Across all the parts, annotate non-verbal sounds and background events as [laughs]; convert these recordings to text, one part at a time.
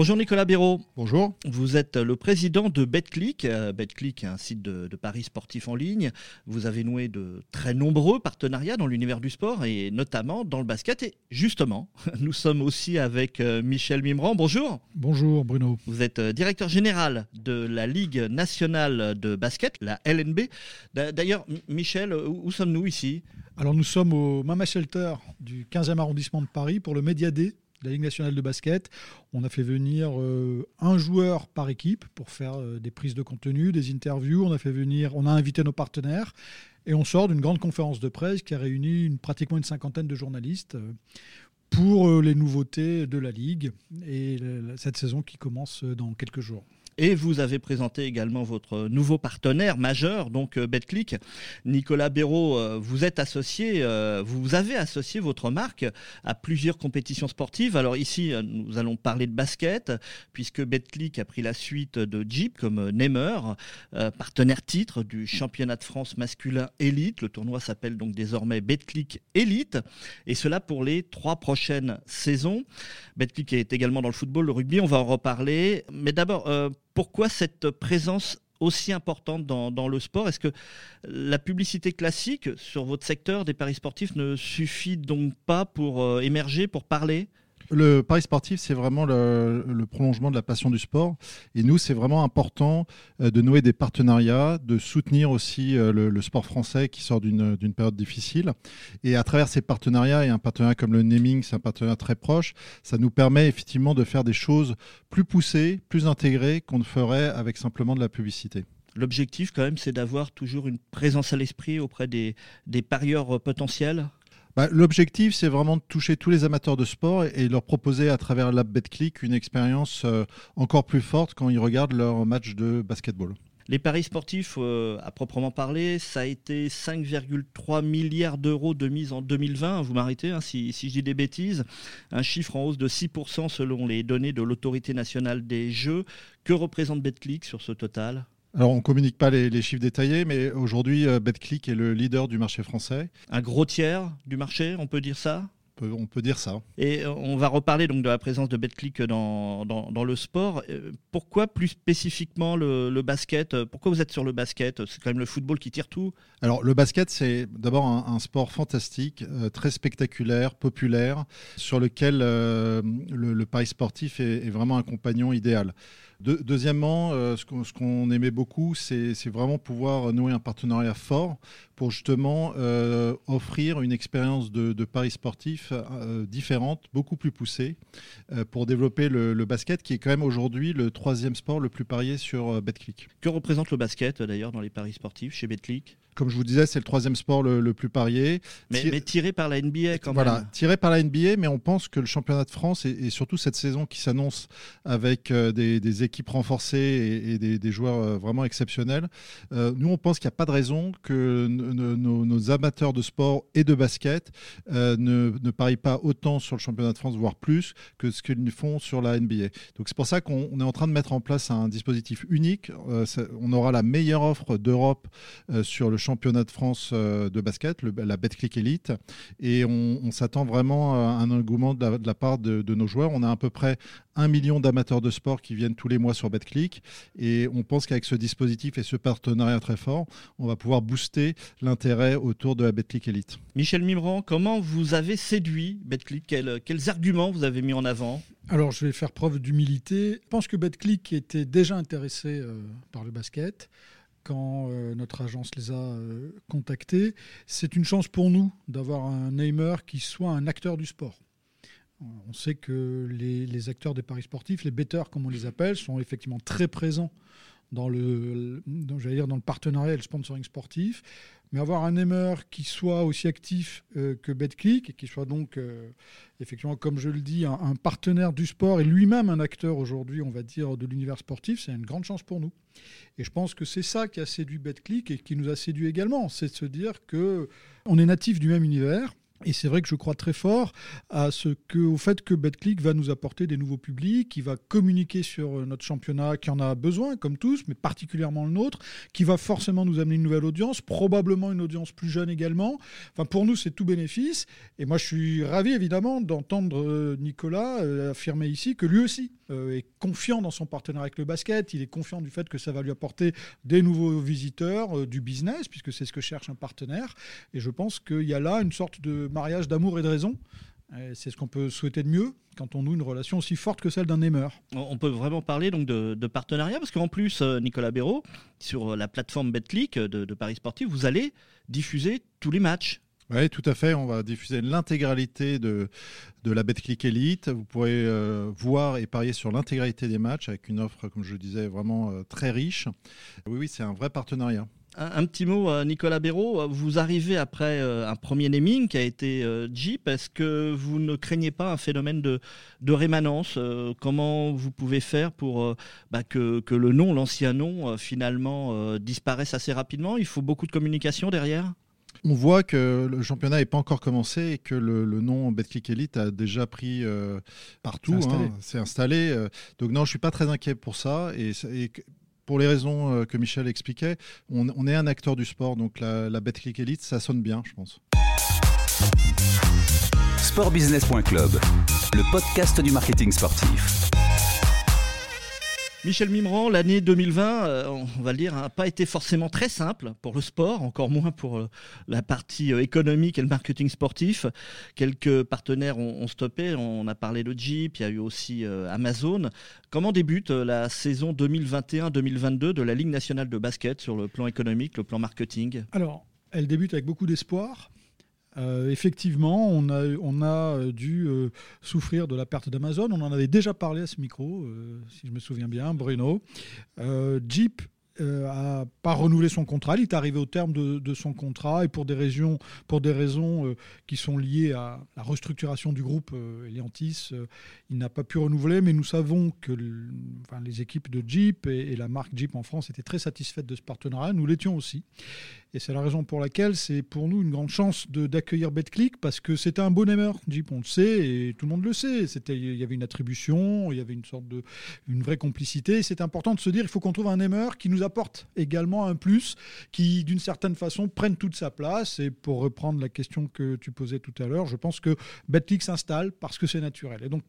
Bonjour Nicolas Béraud. Bonjour. Vous êtes le président de BetClick. Euh, BetClick est un site de, paris sportifs en ligne. Vous avez noué de très nombreux partenariats dans l'univers du sport et notamment dans le basket. Et justement, [laughs] nous sommes aussi avec euh, Michel Mimran. Bonjour. Bonjour Bruno. Vous êtes euh, directeur général de la Ligue nationale de basket, la LNB. D'ailleurs, Michel, où sommes-nous ici? Alors nous sommes au Mama Shelter du 15e arrondissement de Paris pour le Média la Ligue nationale de basket. On a fait venir euh, un joueur par équipe pour faire euh, des prises de contenu, des interviews. On a invité nos partenaires et on sort d'une grande conférence de presse qui a réuni pratiquement une cinquantaine de journalistes euh, pour les nouveautés de la Ligue et cette saison qui commence dans quelques jours. Et vous avez présenté également votre nouveau partenaire majeur, donc euh, BetClick. Nicolas Béraud, euh, vous êtes associé, euh, vous avez associé votre marque à plusieurs compétitions sportives. Alors ici, nous allons parler de basket, puisque BetClick a pris la suite de Jeep comme Neymar, partenaire titre du championnat de France masculin élite. Le tournoi s'appelle donc désormais BetClick Elite, et cela pour les trois prochaines saisons. BetClick est également dans le football, le rugby, on va en reparler. Mais d'abord, pourquoi cette présence aussi importante dans, le sport? Est-ce que la publicité classique sur votre secteur des paris sportifs ne suffit donc pas pour euh, émerger, pour parler? Le pari sportif, c'est vraiment le, prolongement de la passion du sport. Et nous, c'est vraiment important euh, de nouer des partenariats, de soutenir aussi euh, le, sport français qui sort d'une période difficile. Et à travers ces partenariats, et un partenariat comme le naming, c'est un partenariat très proche, ça nous permet effectivement de faire des choses plus poussées, plus intégrées qu'on ne ferait avec simplement de la publicité. L'objectif, quand même, c'est d'avoir toujours une présence à l'esprit auprès des, des parieurs potentiels? Bah, l'objectif, c'est vraiment de toucher tous les amateurs de sport et, leur proposer à travers l'app BetClick une expérience euh, encore plus forte quand ils regardent leur match de basketball. Les paris sportifs, euh, à proprement parler, ça a été 5,3 milliards d'euros de mise en 2020. Vous m'arrêtez hein, si, si, je dis des bêtises. Un chiffre en hausse de 6% selon les données de l'autorité nationale des jeux. Que représente BetClick sur ce total? Alors, on ne communique pas les, chiffres détaillés, mais aujourd'hui, euh, BetClick est le leader du marché français. Un gros tiers du marché, on peut dire ça? On peut dire ça. Et euh, on va reparler donc de la présence de BetClick dans, dans, le sport. Euh, pourquoi plus spécifiquement le, basket? Pourquoi vous êtes sur le basket? C'est quand même le football qui tire tout. Alors le basket, c'est d'abord un, sport fantastique, très spectaculaire, populaire, sur lequel le, pari sportif est, vraiment un compagnon idéal deuxièmement, euh, ce qu'on aimait beaucoup, c'est vraiment pouvoir nouer un partenariat fort pour justement euh, offrir une expérience de, paris sportif euh, différente, beaucoup plus poussée, pour développer le, le, basket, qui est quand même aujourd'hui le troisième sport le plus parié sur BetClick. Que représente le basket d'ailleurs dans les paris sportifs chez BetClick comme je vous disais, c'est le troisième sport le, plus parié. Mais, tiré par la NBA quand même. Voilà, tiré par la NBA, mais on pense que le championnat de France et, surtout cette saison qui s'annonce avec euh, des, équipes renforcées et, des, joueurs euh, vraiment exceptionnels, euh, nous on pense qu'il n'y a pas de raison que nos, amateurs de sport et de basket ne, ne, parient pas autant sur le championnat de France, voire plus, que ce qu'ils font sur la NBA. Donc c'est pour ça qu'on est en train de mettre en place un dispositif unique. on aura la meilleure offre d'Europe sur le championnat de France euh, de basket, le, la Betclic Elite. Et on, s'attend vraiment à un engouement de la, part de, nos joueurs. On a à peu près un million d'amateurs de sport qui viennent tous les mois sur Betclic. Et on pense qu'avec ce dispositif et ce partenariat très fort, on va pouvoir booster l'intérêt autour de la Betclic Elite. Michel Mimran, comment vous avez séduit Betclic? Quels, quels arguments vous avez mis en avant? Alors, je vais faire preuve d'humilité. Je pense que BetClick était déjà intéressé euh, par le basket quand euh, notre agence les a euh, contactés. C'est une chance pour nous d'avoir un Neymar qui soit un acteur du sport. On sait que les, acteurs des paris sportifs, les betteurs comme on les appelle, sont effectivement très présents dans le, dans, dire dans le partenariat et le sponsoring sportif. Mais avoir un aimeur qui soit aussi actif euh, que BetClick et qui soit donc, euh, effectivement, comme je le dis, un, partenaire du sport et lui-même un acteur aujourd'hui, on va dire, de l'univers sportif, c'est une grande chance pour nous. Et je pense que c'est ça qui a séduit BetClick et qui nous a séduit également, c'est de se dire que on est natif du même univers, Et c'est vrai que je crois très fort au fait que BetClick va nous apporter des nouveaux publics, qui va communiquer sur notre championnat, qui en a besoin, comme tous, mais particulièrement le nôtre, qui va forcément nous amener une nouvelle audience, probablement une audience plus jeune également. Enfin, pour nous, c'est tout bénéfice. Et moi, je suis ravi, évidemment, d'entendre euh, Nicolas euh, affirmer ici que lui aussi euh, est confiant dans son partenariat avec le basket. Il est confiant du fait que ça va lui apporter des nouveaux visiteurs, du business, puisque c'est ce que cherche un partenaire. Et je pense qu'il y a là une sorte de mariage d'amour et de raison. C'est ce qu'on peut souhaiter de mieux quand on noue une relation aussi forte que celle d'un aimeur. On peut vraiment parler donc de, partenariat parce qu'en plus, euh, Nicolas Béraud, sur la plateforme BetClick de, de Paris Sportif, vous allez diffuser tous les matchs. Oui, tout à fait. On va diffuser l'intégralité de, de la BetClick Elite. Vous pourrez euh, voir et parier sur l'intégralité des matchs avec une offre, comme je le disais, vraiment euh, très riche. Oui, oui, c'est un vrai partenariat. Un, petit mot, euh, Nicolas Béraud. Vous arrivez après euh, un premier naming qui a été euh, Jeep. Est-ce que vous ne craignez pas un phénomène de, rémanence Comment vous pouvez faire pour bah, que, le nom, l'ancien nom, finalement disparaisse assez rapidement? Il faut beaucoup de communication derrière on voit que le championnat n'est pas encore commencé et que le, nom Betclic Elite a déjà pris partout. C'est installé. Hein, Donc non, je suis pas très inquiet pour ça. Et, et pour les raisons euh, que Michel expliquait, on, est un acteur du sport, donc la, la BetClick Elite, ça sonne bien, je pense. Sportbusiness.club, le podcast du marketing sportif. Michel Mimran, l'année 2020, euh, on va le dire, n'a pas été forcément très simple pour le sport, encore moins pour euh, la partie euh, économique et le marketing sportif. Quelques partenaires ont, stoppé, on a parlé de Jeep, il y a eu aussi Amazon. Comment débute la saison 2021-2022 de la Ligue nationale de basket sur le plan économique, le plan marketing? Alors, elle débute avec beaucoup d'espoir. Euh, effectivement, on a, euh, dû euh, souffrir de la perte d'Amazon. On en avait déjà parlé à ce micro, si je me souviens bien, Bruno. Jeep n'a pas renouvelé son contrat. Il est arrivé au terme de, son contrat et pour des raisons, qui sont liées à la restructuration du groupe Eliantis, il n'a pas pu renouveler. Mais nous savons que les équipes de Jeep et, la marque Jeep en France étaient très satisfaites de ce partenariat. Nous l'étions aussi. Et c'est la raison pour laquelle c'est pour nous une grande chance d'accueillir BetClick parce que c'était un bon aimeur. Jeep, on le sait et tout le monde le sait. Il y avait une attribution, il y avait une sorte de une vraie complicité. C'est important de se dire il faut qu'on trouve un aimeur qui nous apporte également un plus, qui d'une certaine façon prenne toute sa place. Et pour reprendre la question que tu posais tout à l'heure, je pense que BetClick s'installe parce que c'est naturel. Et donc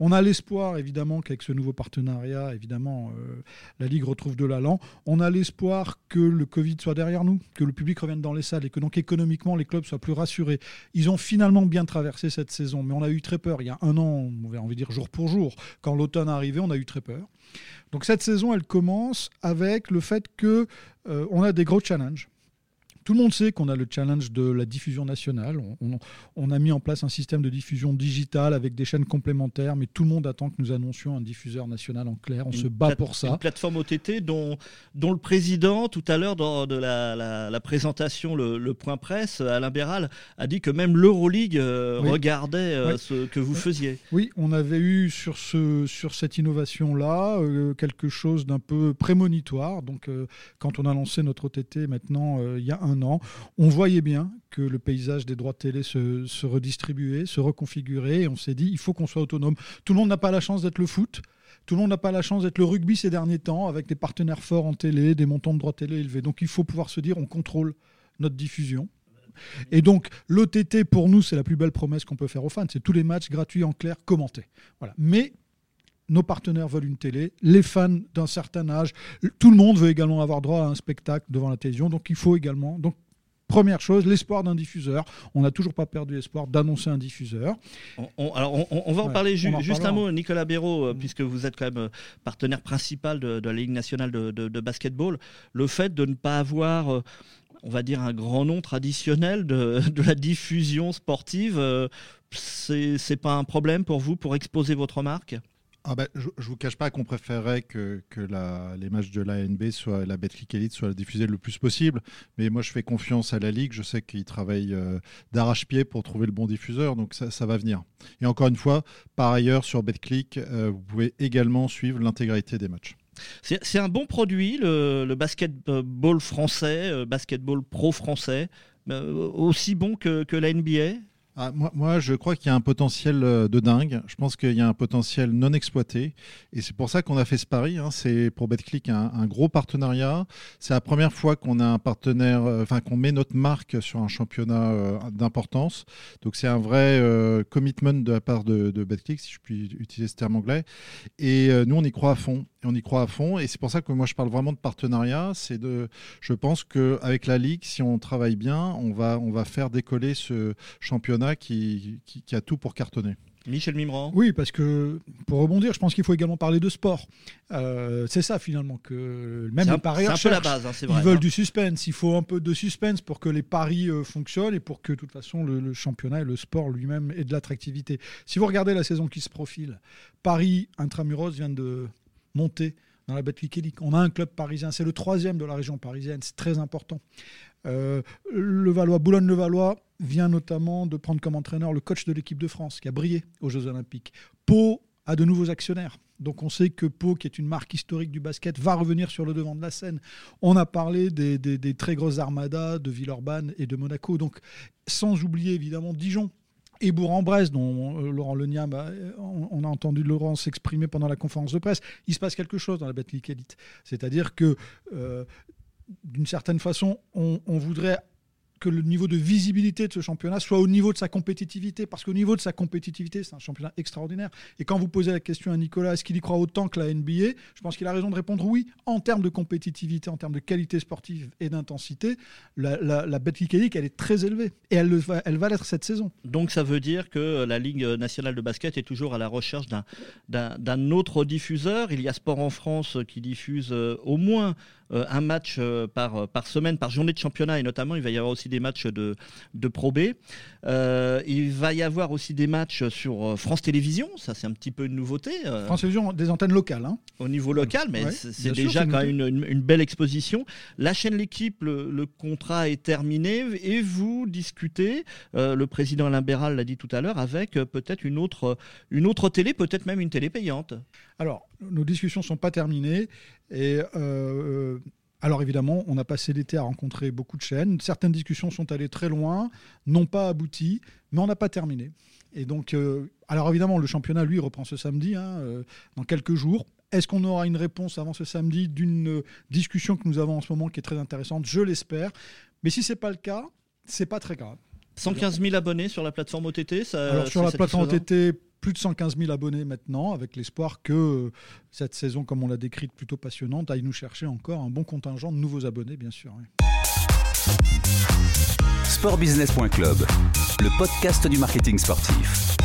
on a l'espoir, évidemment, qu'avec ce nouveau partenariat, évidemment, euh, la Ligue retrouve de l'allant. On a l'espoir que le Covid soit derrière nous, que le public revienne dans les salles et que donc économiquement, les clubs soient plus rassurés. Ils ont finalement bien traversé cette saison, mais on a eu très peur. Il y a un an, on de dire jour pour jour, quand l'automne arrivé, on a eu très peur. Donc cette saison, elle commence avec le fait que euh, a des gros challenges. Tout le monde sait qu'on a le challenge de la diffusion nationale. On, a mis en place un système de diffusion digitale avec des chaînes complémentaires, mais tout le monde attend que nous annoncions un diffuseur national en clair. On se bat pour ça. Une plateforme OTT dont, dont le président, tout à l'heure, dans de la, présentation, le, point presse, Alain Béral, a dit que même l'Euroleague euh, regardait euh, ce que vous faisiez. Oui, on avait eu sur, ce, sur cette innovation-là euh, quelque chose d'un peu prémonitoire. Donc, quand on a lancé notre OTT maintenant, il y a un on voyait bien que le paysage des droits de télé se, redistribuait, se reconfigurait, et on s'est dit, il faut qu'on soit autonome. Tout le monde n'a pas la chance d'être le foot. Tout le monde n'a pas la chance d'être le rugby ces derniers temps, avec des partenaires forts en télé, des montants de droits télé élevés. Donc il faut pouvoir se dire, on contrôle notre diffusion. Et donc, l'OTT, pour nous, c'est la plus belle promesse qu'on peut faire aux fans. C'est tous les matchs gratuits en clair, commentés. Voilà. Mais nos partenaires veulent une télé, les fans d'un certain âge, tout le monde veut également avoir droit à un spectacle devant la télévision, donc il faut également. Donc, Première chose, l'espoir d'un diffuseur. On n'a toujours pas perdu l'espoir d'annoncer un diffuseur. On, alors, on, va en parler juste un mot, Nicolas Béraud, euh, mm. puisque vous êtes quand même euh, partenaire principal de, la Ligue nationale de, basketball. Le fait de ne pas avoir euh, on va dire un grand nom traditionnel de, [laughs] la diffusion sportive, c'est pas un problème pour vous pour exposer votre marque? Ah ben, je ne vous cache pas qu'on préférerait que, les matchs de l'ANB, soit la Betclic Elite, soient diffusés le plus possible. Mais moi, je fais confiance à la Ligue. Je sais qu'ils travaillent euh, d'arrache-pied pour trouver le bon diffuseur. Donc, ça, va venir. Et encore une fois, par ailleurs, sur Betclic, euh, vous pouvez également suivre l'intégralité des matchs. C'est un bon produit, le, basketball français, euh, basketball pro français, aussi bon que, que la NBA ah, moi, je crois qu'il y a un potentiel euh, de dingue. Je pense qu'il y a un potentiel non exploité. Et c'est pour ça qu'on a fait ce pari. Hein. C'est pour BetClick un, gros partenariat. C'est la première fois qu'on a un partenaire, euh, enfin qu'on met notre marque sur un championnat euh, d'importance. Donc c'est un vrai commitment de la part de, de, BetClick, si je puis utiliser ce terme anglais. Et nous, on y croit à fond. Et on y croit à fond. Et c'est pour ça que moi, je parle vraiment de partenariat. C'est de, je pense qu'avec la Ligue, si on travaille bien, on va, on va faire décoller ce championnat qui, qui, a tout pour cartonner. Michel Mimran. Oui, parce que pour rebondir, je pense qu'il faut également parler de sport. Euh, c'est ça finalement que même les parieurs C'est un peu la base, hein, Ils veulent hein. du suspense. Il faut un peu de suspense pour que les paris euh, fonctionnent et pour que de toute façon le, championnat et le sport lui-même ait de l'attractivité. Si vous regardez la saison qui se profile, Paris intramuros vient de monter dans la Betclic Elite. On a un club parisien, c'est le troisième de la région parisienne, c'est très important. Euh, le Valois, Boulogne-le-Valois vient notamment de prendre comme entraîneur le coach de l'équipe de France qui a brillé aux Jeux Olympiques. Pau a de nouveaux actionnaires. Donc on sait que Pau, qui est une marque historique du basket, va revenir sur le devant de la scène. On a parlé des, très grosses armadas de Villeurbanne et de Monaco. Donc sans oublier évidemment Dijon, et Bourg-en-Bresse, dont euh, Laurent Leniam, on, a entendu Laurent s'exprimer pendant la conférence de presse, il se passe quelque chose dans la Betclic Elite. C'est-à-dire que, euh, d'une certaine façon, on, voudrait que le niveau de visibilité de ce championnat soit au niveau de sa compétitivité, parce qu'au niveau de sa compétitivité, c'est un championnat extraordinaire. Et quand vous posez la question à Nicolas, est-ce qu'il y croit autant que la NBA Je pense qu'il a raison de répondre oui. En termes de compétitivité, en termes de qualité sportive et d'intensité, la, la, la elle est très élevée. Et elle, va, elle va l'être cette saison. Donc ça veut dire que la Ligue nationale de basket est toujours à la recherche d'un autre diffuseur. Il y a Sport en France qui diffuse euh, au moins euh, un match euh, par, par semaine, par journée de championnat, et notamment il va y avoir aussi des matchs de, de Pro B. Euh, il va y avoir aussi des matchs sur France Télévisions, ça c'est un petit peu une nouveauté. France Télévisions, des antennes locales. Hein. Au niveau local, mais c'est déjà quand même une, une, belle exposition. La chaîne L'équipe, le, contrat est terminé et vous discutez, le président Alain Béral l'a dit tout à l'heure, avec peut-être une autre, une autre télé, peut-être même une télé payante. Alors, nos discussions ne sont pas terminées. Et euh, euh, alors évidemment, on a passé l'été à rencontrer beaucoup de chaînes. Certaines discussions sont allées très loin, n'ont pas abouti, mais on n'a pas terminé. Et donc, euh, alors évidemment, le championnat, lui, reprend ce samedi, hein, dans quelques jours. Est-ce qu'on aura une réponse avant ce samedi d'une discussion que nous avons en ce moment qui est très intéressante? Je l'espère. Mais si ce n'est pas le cas, c'est pas très grave. 115 000 abonnés sur la plateforme OTT ça, Alors sur la plateforme OTT, plus de 115 000 abonnés maintenant, avec l'espoir que euh, cette saison, comme on l'a décrite, plutôt passionnante, aille nous chercher encore un bon contingent de nouveaux abonnés, bien sûr. Sportbusiness.club, le podcast du marketing sportif.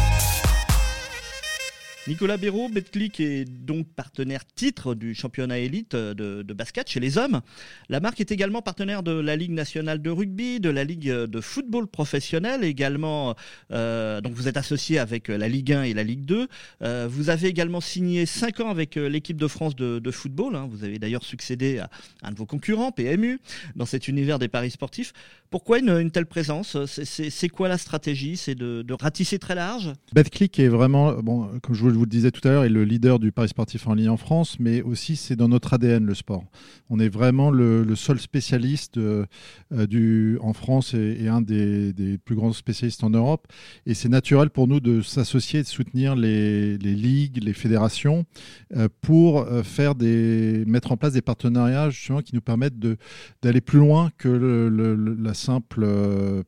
Nicolas Béraud, Betclic est donc partenaire titre du championnat élite de, basket chez les hommes. La marque est également partenaire de la Ligue nationale de rugby, de la Ligue de football professionnel également. Euh, donc vous êtes associé avec la Ligue 1 et la Ligue 2. Euh, vous avez également signé 5 ans avec euh, l'équipe de France de, football. Hein. Vous avez d'ailleurs succédé à un de vos concurrents, PMU, dans cet univers des paris sportifs. Pourquoi une, telle présence? C'est quoi la stratégie? C'est de, de, ratisser très large? Betclic est vraiment, bon, comme je vous je vous le disais tout à l'heure, est le leader du Paris sportif en ligne en France, mais aussi c'est dans notre ADN le sport. On est vraiment le, seul spécialiste euh, du, en France et, un des, plus grands spécialistes en Europe. Et c'est naturel pour nous de s'associer, de soutenir les, ligues, les fédérations, euh, pour euh, faire des, mettre en place des partenariats justement qui nous permettent d'aller plus loin que la simple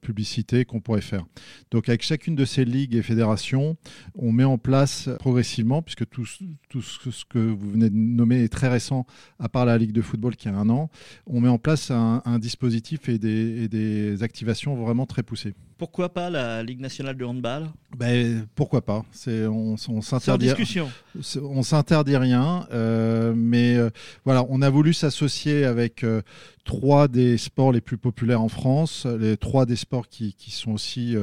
publicité qu'on pourrait faire. Donc avec chacune de ces ligues et fédérations, on met en place progressivement, puisque tout, tout, ce que vous venez de nommer est très récent, à part la Ligue de football qui a un an, on met en place un, dispositif et des, et des activations vraiment très poussées. Pourquoi pas la Ligue nationale de handball? Ben, Pourquoi pas on, on s'interdit. On s'interdit rien, euh, mais euh, voilà, on a voulu s'associer avec euh, trois des sports les plus populaires en France, les trois des sports qui, qui sont aussi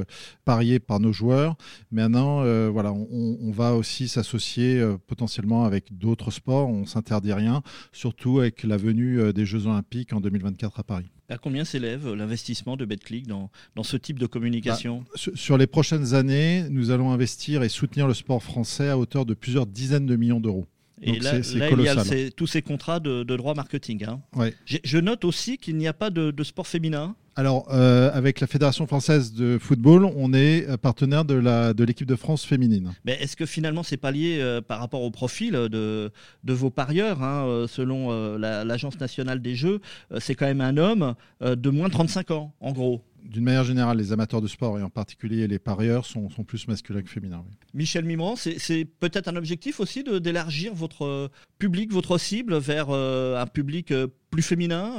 pariés par nos joueurs. Maintenant, voilà, on, on, va aussi s'associer potentiellement avec d'autres sports. On s'interdit rien, surtout avec la venue des Jeux Olympiques en 2024 à Paris. À combien s'élève l'investissement de BetClick dans, dans ce type de communication bah, Sur les prochaines années, nous allons investir et soutenir le sport français à hauteur de plusieurs dizaines de millions d'euros. Et là, il y a tous ces contrats de, droit marketing. Hein. Je note aussi qu'il n'y a pas de, sport féminin. alors, euh, avec la Fédération française de football, on est euh, partenaire de la de l'équipe de France féminine. Mais est-ce que finalement c'est pas lié euh, par rapport au profil de, de vos parieurs hein, Selon l'Agence nationale des jeux, c'est quand même un homme de moins de 35 ans, en gros d'une manière générale, les amateurs de sport et en particulier les parieurs sont, sont plus masculins que féminins. Michel Mimran, c'est peut-être un objectif aussi d'élargir votre euh, public, votre cible vers euh, un public euh, plus féminin,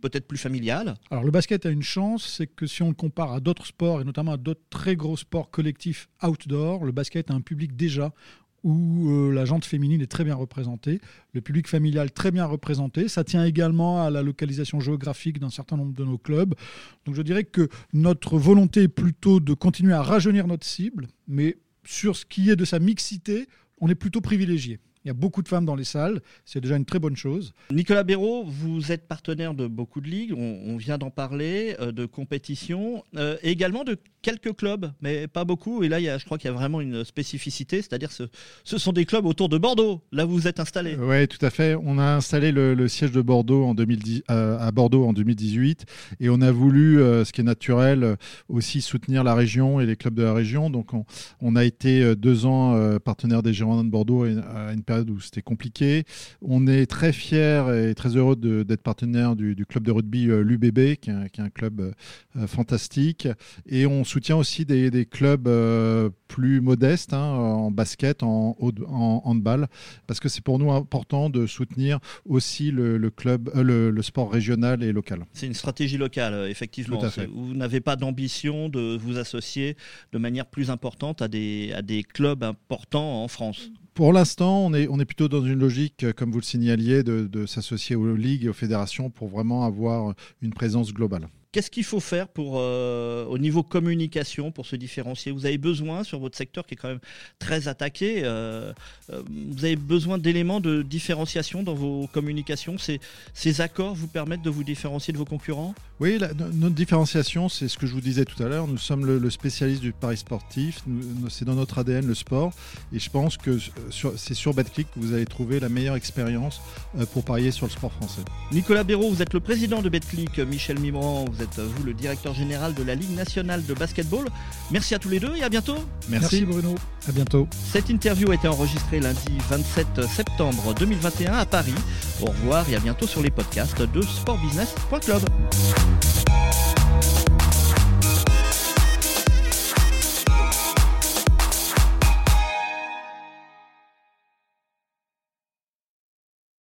peut-être plus familial? Alors le basket a une chance, c'est que si on le compare à d'autres sports et notamment à d'autres très gros sports collectifs outdoor, le basket a un public déjà où euh, la jante féminine est très bien représentée, le public familial très bien représenté. Ça tient également à la localisation géographique d'un certain nombre de nos clubs. Donc je dirais que notre volonté est plutôt de continuer à rajeunir notre cible, mais sur ce qui est de sa mixité, on est plutôt privilégié. Il y a beaucoup de femmes dans les salles, c'est déjà une très bonne chose. Nicolas Béraud, vous êtes partenaire de beaucoup de ligues, on, vient d'en parler, euh, de compétitions, euh, et également de quelques clubs, mais pas beaucoup. Et là, il y a, je crois qu'il y a vraiment une spécificité, c'est-à-dire ce, ce sont des clubs autour de Bordeaux. Là, vous vous êtes installé. Oui, tout à fait. On a installé le, siège de Bordeaux en 2010, euh, à Bordeaux en 2018, et on a voulu, ce qui est naturel, aussi soutenir la région et les clubs de la région. Donc, on, on a été deux ans partenaire des Girondins de Bordeaux à une période où c'était compliqué. On est très fiers et très heureux d'être partenaire du, club de rugby euh, l'UBB, qui, est un club euh, fantastique. Et on soutient aussi des, clubs euh, plus modestes hein, en basket, en, en, handball, parce que c'est pour nous important de soutenir aussi le, club, le, sport régional et local. C'est une stratégie locale, effectivement. Vous n'avez pas d'ambition de vous associer de manière plus importante à des, à des clubs importants en France pour l'instant, on on est plutôt dans une logique, euh, comme vous le signaliez, de s'associer aux ligues et aux fédérations pour vraiment avoir une présence globale. Qu'est-ce qu'il faut faire pour, euh, au niveau communication pour se différencier? Vous avez besoin, sur votre secteur qui est quand même très attaqué, euh, euh, vous avez besoin d'éléments de différenciation dans vos communications? Ces, ces, accords vous permettent de vous différencier de vos concurrents? Oui, notre différenciation, c'est ce que je vous disais tout à l'heure. Nous sommes le, spécialiste du pari sportif. C'est dans notre ADN le sport. Et je pense que c'est sur BetClick que vous allez trouver la meilleure expérience pour parier sur le sport français. Nicolas Béraud, vous êtes le président de BetClick. Michel Mimran, vous êtes vous le directeur général de la Ligue nationale de basketball. Merci à tous les deux et à bientôt. Merci, Bruno. À bientôt. Cette interview a été enregistrée lundi 27 septembre 2021 à Paris. Au revoir et à bientôt sur les podcasts de sportbusiness.club.